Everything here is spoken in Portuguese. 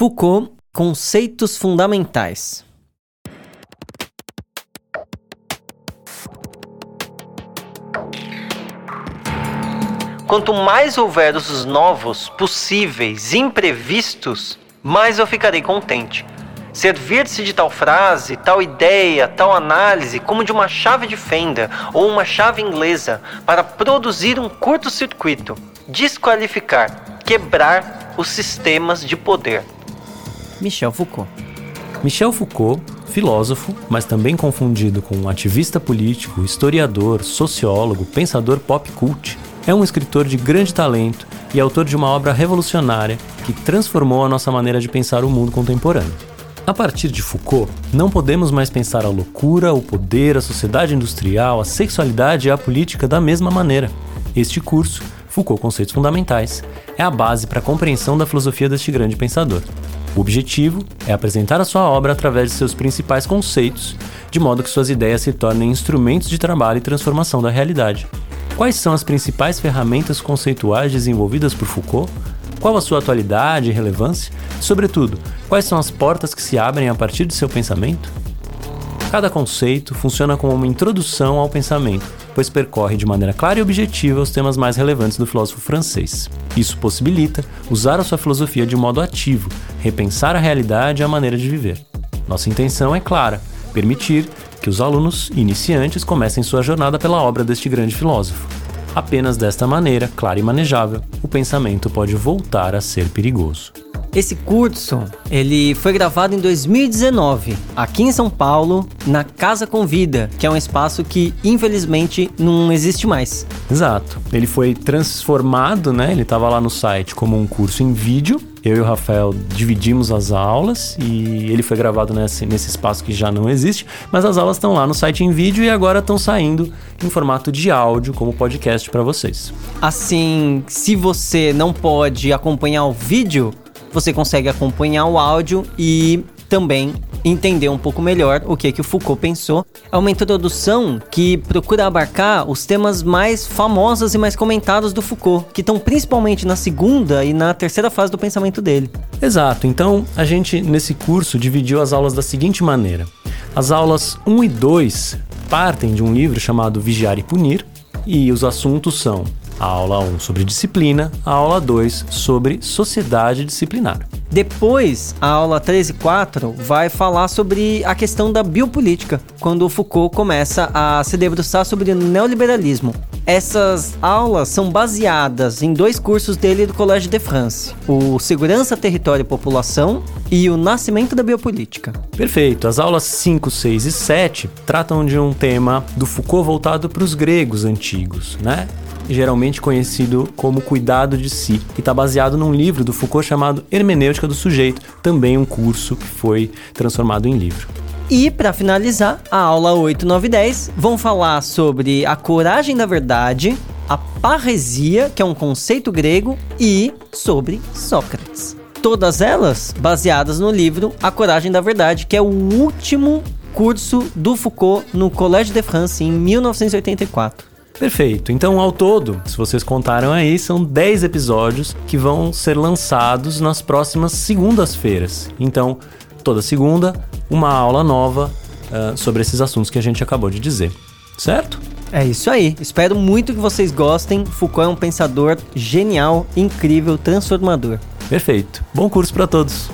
Foucault, conceitos fundamentais. Quanto mais houver os novos, possíveis, imprevistos, mais eu ficarei contente. Servir-se de tal frase, tal ideia, tal análise, como de uma chave de fenda ou uma chave inglesa, para produzir um curto-circuito, desqualificar, quebrar os sistemas de poder. Michel Foucault. Michel Foucault, filósofo, mas também confundido com um ativista político, historiador, sociólogo, pensador pop cult, é um escritor de grande talento e autor de uma obra revolucionária que transformou a nossa maneira de pensar o mundo contemporâneo. A partir de Foucault, não podemos mais pensar a loucura, o poder, a sociedade industrial, a sexualidade e a política da mesma maneira. Este curso, Foucault Conceitos Fundamentais, é a base para a compreensão da filosofia deste grande pensador. O objetivo é apresentar a sua obra através de seus principais conceitos, de modo que suas ideias se tornem instrumentos de trabalho e transformação da realidade. Quais são as principais ferramentas conceituais desenvolvidas por Foucault? Qual a sua atualidade e relevância? E, sobretudo, quais são as portas que se abrem a partir de seu pensamento? Cada conceito funciona como uma introdução ao pensamento, pois percorre de maneira clara e objetiva os temas mais relevantes do filósofo francês. Isso possibilita usar a sua filosofia de modo ativo, repensar a realidade e a maneira de viver. Nossa intenção é clara: permitir que os alunos iniciantes comecem sua jornada pela obra deste grande filósofo. Apenas desta maneira, clara e manejável, o pensamento pode voltar a ser perigoso. Esse curso, ele foi gravado em 2019, aqui em São Paulo, na Casa Convida, que é um espaço que infelizmente não existe mais. Exato. Ele foi transformado, né? Ele estava lá no site como um curso em vídeo. Eu e o Rafael dividimos as aulas e ele foi gravado nesse, nesse espaço que já não existe, mas as aulas estão lá no site em vídeo e agora estão saindo em formato de áudio como podcast para vocês. Assim, se você não pode acompanhar o vídeo, você consegue acompanhar o áudio e também entender um pouco melhor o que, que o Foucault pensou. É uma introdução que procura abarcar os temas mais famosos e mais comentados do Foucault, que estão principalmente na segunda e na terceira fase do pensamento dele. Exato, então a gente nesse curso dividiu as aulas da seguinte maneira: as aulas 1 e 2 partem de um livro chamado Vigiar e Punir, e os assuntos são a aula 1 sobre disciplina, a aula 2 sobre sociedade disciplinar. Depois, a aula 3 e 4 vai falar sobre a questão da biopolítica, quando o Foucault começa a se debruçar sobre o neoliberalismo. Essas aulas são baseadas em dois cursos dele do Collège de France: o Segurança, Território e População e o Nascimento da Biopolítica. Perfeito. As aulas 5, 6 e 7 tratam de um tema do Foucault voltado para os gregos antigos, né? geralmente conhecido como Cuidado de Si, que está baseado num livro do Foucault chamado Hermenêutica do Sujeito, também um curso que foi transformado em livro. E para finalizar, a aula 8, 9 e 10 vão falar sobre a coragem da verdade, a parresia, que é um conceito grego, e sobre Sócrates. Todas elas baseadas no livro A Coragem da Verdade, que é o último curso do Foucault no Collège de France em 1984. Perfeito. Então, ao todo, se vocês contaram aí, são 10 episódios que vão ser lançados nas próximas segundas-feiras. Então, toda segunda, uma aula nova uh, sobre esses assuntos que a gente acabou de dizer. Certo? É isso aí. Espero muito que vocês gostem. Foucault é um pensador genial, incrível, transformador. Perfeito. Bom curso para todos.